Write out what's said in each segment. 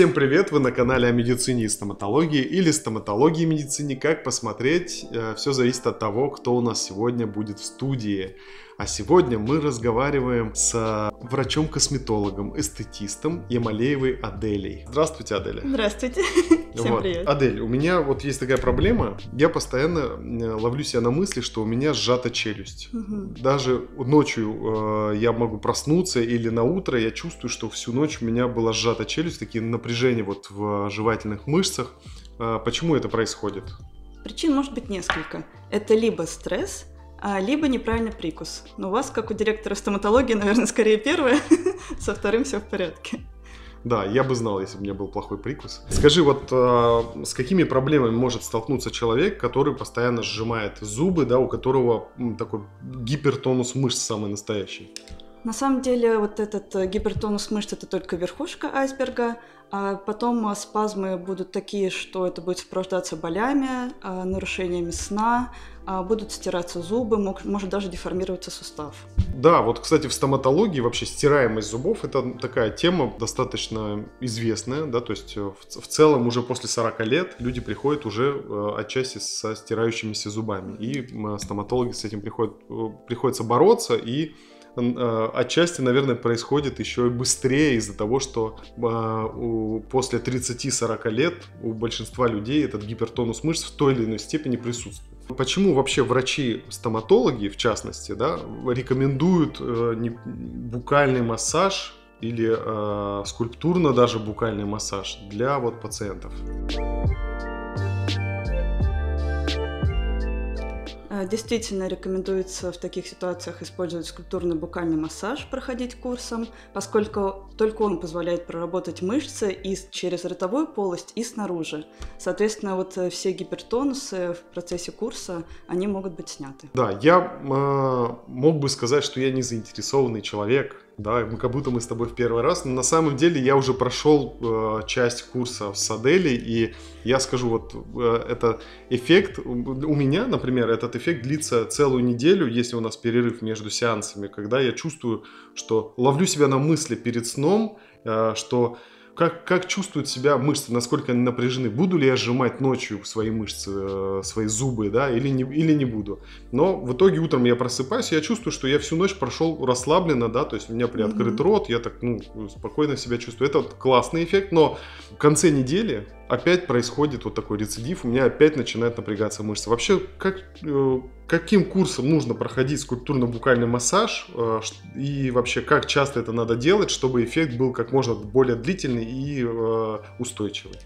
Всем привет! Вы на канале о медицине и стоматологии или стоматологии и медицине. Как посмотреть? Э, Все зависит от того, кто у нас сегодня будет в студии. А сегодня мы разговариваем с врачом-косметологом, эстетистом Ямалеевой Аделей. Здравствуйте, Аделя. Здравствуйте. Всем Вот. привет. Адель, у меня вот есть такая проблема. Я постоянно э, ловлю себя на мысли, что у меня сжата челюсть. Мгм. Даже ночью э, я могу проснуться или на утро я чувствую, что всю ночь у меня была сжата челюсть, такие напряжения вот в жевательных мышцах. Э, почему это происходит? Причин может быть несколько. Это либо стресс, а, либо неправильный прикус. Но у вас, как у директора стоматологии, наверное, скорее первое. Со вторым все в порядке. Да, я бы знал, если бы у меня был плохой прикус. Скажи, вот э, с какими проблемами может столкнуться человек, который постоянно сжимает зубы, да, у которого м, такой гипертонус мышц самый настоящий? На самом деле, вот этот э, гипертонус мышц это только верхушка айсберга, а потом а, спазмы будут такие, что это будет сопровождаться болями, а, нарушениями сна, а, будут стираться зубы, может даже деформироваться сустав. Да, вот, кстати, в стоматологии вообще стираемость зубов это такая тема достаточно известная, да, то есть э, в, в целом уже после 40 лет люди приходят уже э, отчасти со стирающимися зубами, и стоматологи с этим приходят, э, приходится бороться, и отчасти, наверное, происходит еще и быстрее из-за того, что э, после 30-40 лет у большинства людей этот гипертонус мышц в той или иной степени присутствует. Почему вообще врачи-стоматологи, в частности, да, рекомендуют э, букальный массаж или э, скульптурно даже букальный массаж для вот пациентов? Действительно рекомендуется в таких ситуациях использовать скульптурный букальный массаж, проходить курсом, поскольку только он позволяет проработать мышцы и через ротовую полость, и снаружи. Соответственно, вот э, все гипертонусы в процессе курса, они могут быть сняты. Да, я э, мог бы сказать, что я не заинтересованный человек, да, мы- как будто мы с тобой в первый раз, но на самом деле я уже прошел э, часть курса с Аделей, и я скажу, вот э, это эффект, у меня, например, этот эффект длится целую неделю, если у нас перерыв между сеансами, когда я чувствую, что ловлю себя на мысли перед сном, э, что как, как чувствуют себя мышцы, насколько они напряжены, буду ли я сжимать ночью свои мышцы, э, свои зубы, да, или не, или не буду. Но в итоге утром я просыпаюсь, я чувствую, что я всю ночь прошел расслабленно, да, то есть у меня приоткрыт Мгм. рот, я так, ну, спокойно себя чувствую. Это вот классный эффект, но в конце недели опять происходит вот такой рецидив, у меня опять начинает напрягаться мышцы. Вообще, как, э, каким курсом нужно проходить скульптурно-букальный массаж, э, и вообще, как часто это надо делать, чтобы эффект был как можно более длительный и э, устойчивый?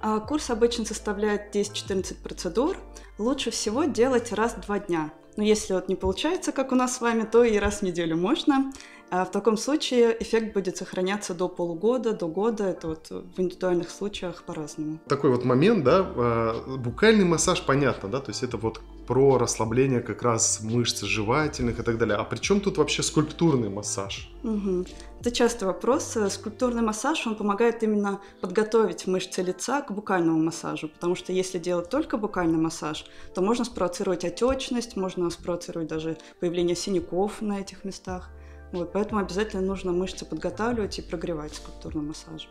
А Курс обычно составляет 10-14 процедур. Лучше всего делать раз в два дня. Но если вот не получается, как у нас с вами, то и раз в неделю можно. А в таком случае эффект будет сохраняться до полугода, до года. Это вот в индивидуальных случаях по-разному. такой вот момент, да, э, букальный массаж, понятно, да, то есть это вот про расслабление как раз мышц жевательных и так далее. А при чем тут вообще скульптурный массаж? Мгм. Это частый вопрос. Скульптурный массаж, он помогает именно подготовить мышцы лица к букальному массажу, потому что если делать только букальный массаж, то можно спровоцировать отечность, можно спровоцировать даже появление синяков на этих местах. Вот, поэтому обязательно нужно мышцы подготавливать и прогревать скульптурным массажем.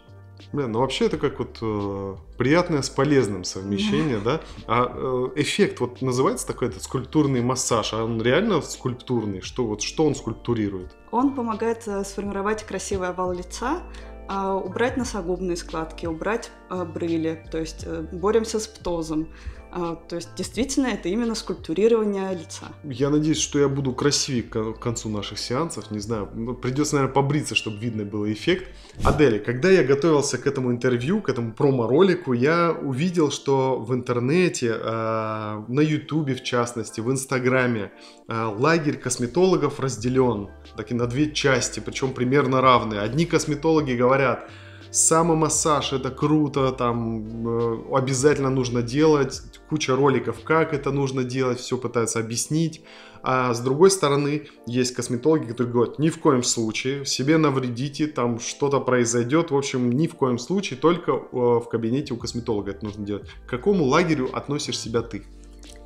Блин, ну вообще это как вот э, приятное с полезным совмещение, да? А э, эффект вот называется такой этот скульптурный массаж, а он реально скульптурный? Что вот что он скульптурирует? Он помогает э, сформировать красивый овал лица, а, убрать носогубные складки, убрать а, брыли, то есть э, боремся с птозом. А, То есть действительно это именно скульптурирование лица. Я надеюсь, что я буду красивее к концу наших сеансов. Не знаю, ну, придется, наверное, побриться, чтобы видно было эффект. Адели, когда я готовился к этому интервью, к этому промо-ролику, я увидел, что в интернете, э, на Ютубе в частности, в Инстаграме, э, лагерь косметологов разделен таки на две части, причем примерно равные. Одни косметологи говорят, самомассаж это круто, там э, обязательно нужно делать, куча роликов, как это нужно делать, все пытаются объяснить. А с другой стороны, есть косметологи, которые говорят, ни в коем случае, себе навредите, там что-то произойдет, в общем, ни в коем случае, только э, в кабинете у косметолога это нужно делать. К какому лагерю относишь себя ты?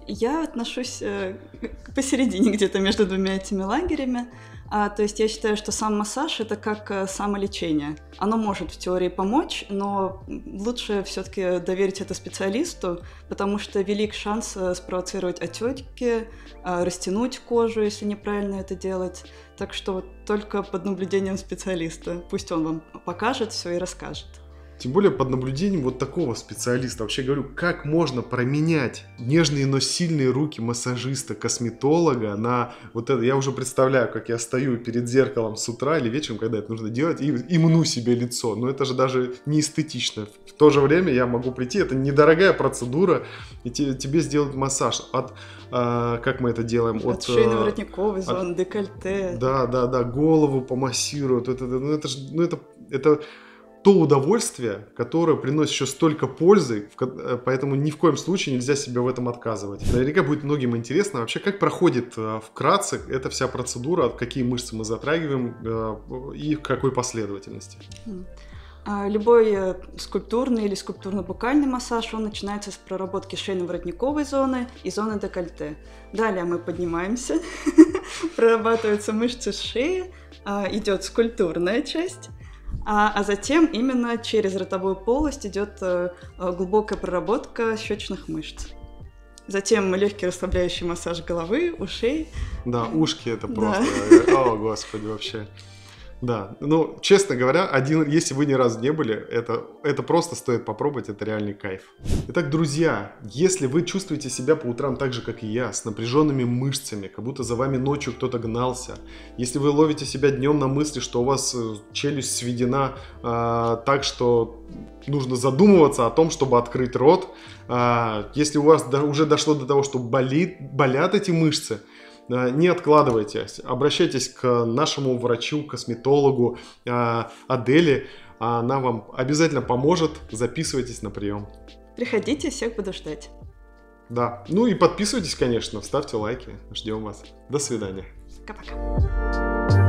Я отношусь э, посередине где-то между двумя этими лагерями. А, то есть я считаю, что сам массаж это как э, самолечение. Оно может в теории помочь, но лучше все-таки доверить это специалисту, потому что велик шанс э, спровоцировать отеки, э, растянуть кожу, если неправильно это делать. Так что вот только под наблюдением специалиста. Пусть он вам покажет все и расскажет. Тем более под наблюдением вот такого специалиста. Вообще говорю, как можно променять нежные, но сильные руки массажиста, косметолога на вот это. Я уже представляю, как я стою перед зеркалом с утра или вечером, когда это нужно делать, и, и мну себе лицо. Но это же даже не эстетично. В то же время я могу прийти, это недорогая процедура, и те, тебе сделают массаж от, а, как мы это делаем? От, от шейно-воротниковой зоны, декольте. Да, да, да, голову помассируют. Это, это, ну это, ну это, это то удовольствие, которое приносит еще столько пользы, э, поэтому ни в коем случае нельзя себе в этом отказывать. Наверняка будет многим интересно вообще, как проходит э, вкратце эта вся процедура, какие мышцы мы затрагиваем э, и в какой последовательности. А, любой скульптурный или скульптурно-букальный массаж, он начинается с проработки шейно-воротниковой зоны и зоны декольте. Далее мы поднимаемся, прорабатываются мышцы шеи, а, идет скульптурная часть, а, а затем именно через ротовую полость идет э, э, глубокая проработка щечных мышц. Затем легкий расслабляющий массаж головы, ушей. Да, ушки это просто. Да. О, господи, вообще. Да, ну, честно говоря, один, если вы ни разу не были, это, это просто стоит попробовать, это реальный кайф. Итак, друзья, если вы чувствуете себя по утрам так же, как и я, с напряженными мышцами, как будто за вами ночью кто-то гнался, если вы ловите себя днем на мысли, что у вас э, челюсть сведена э, так, что нужно задумываться о том, чтобы открыть рот, э, если у вас до, уже дошло до того, что болит, болят эти мышцы, не откладывайте, обращайтесь к нашему врачу, косметологу э, Адели, она вам обязательно поможет, записывайтесь на прием. Приходите, всех буду ждать. Да, ну и подписывайтесь, конечно, ставьте лайки, ждем вас. До свидания. Пока-пока.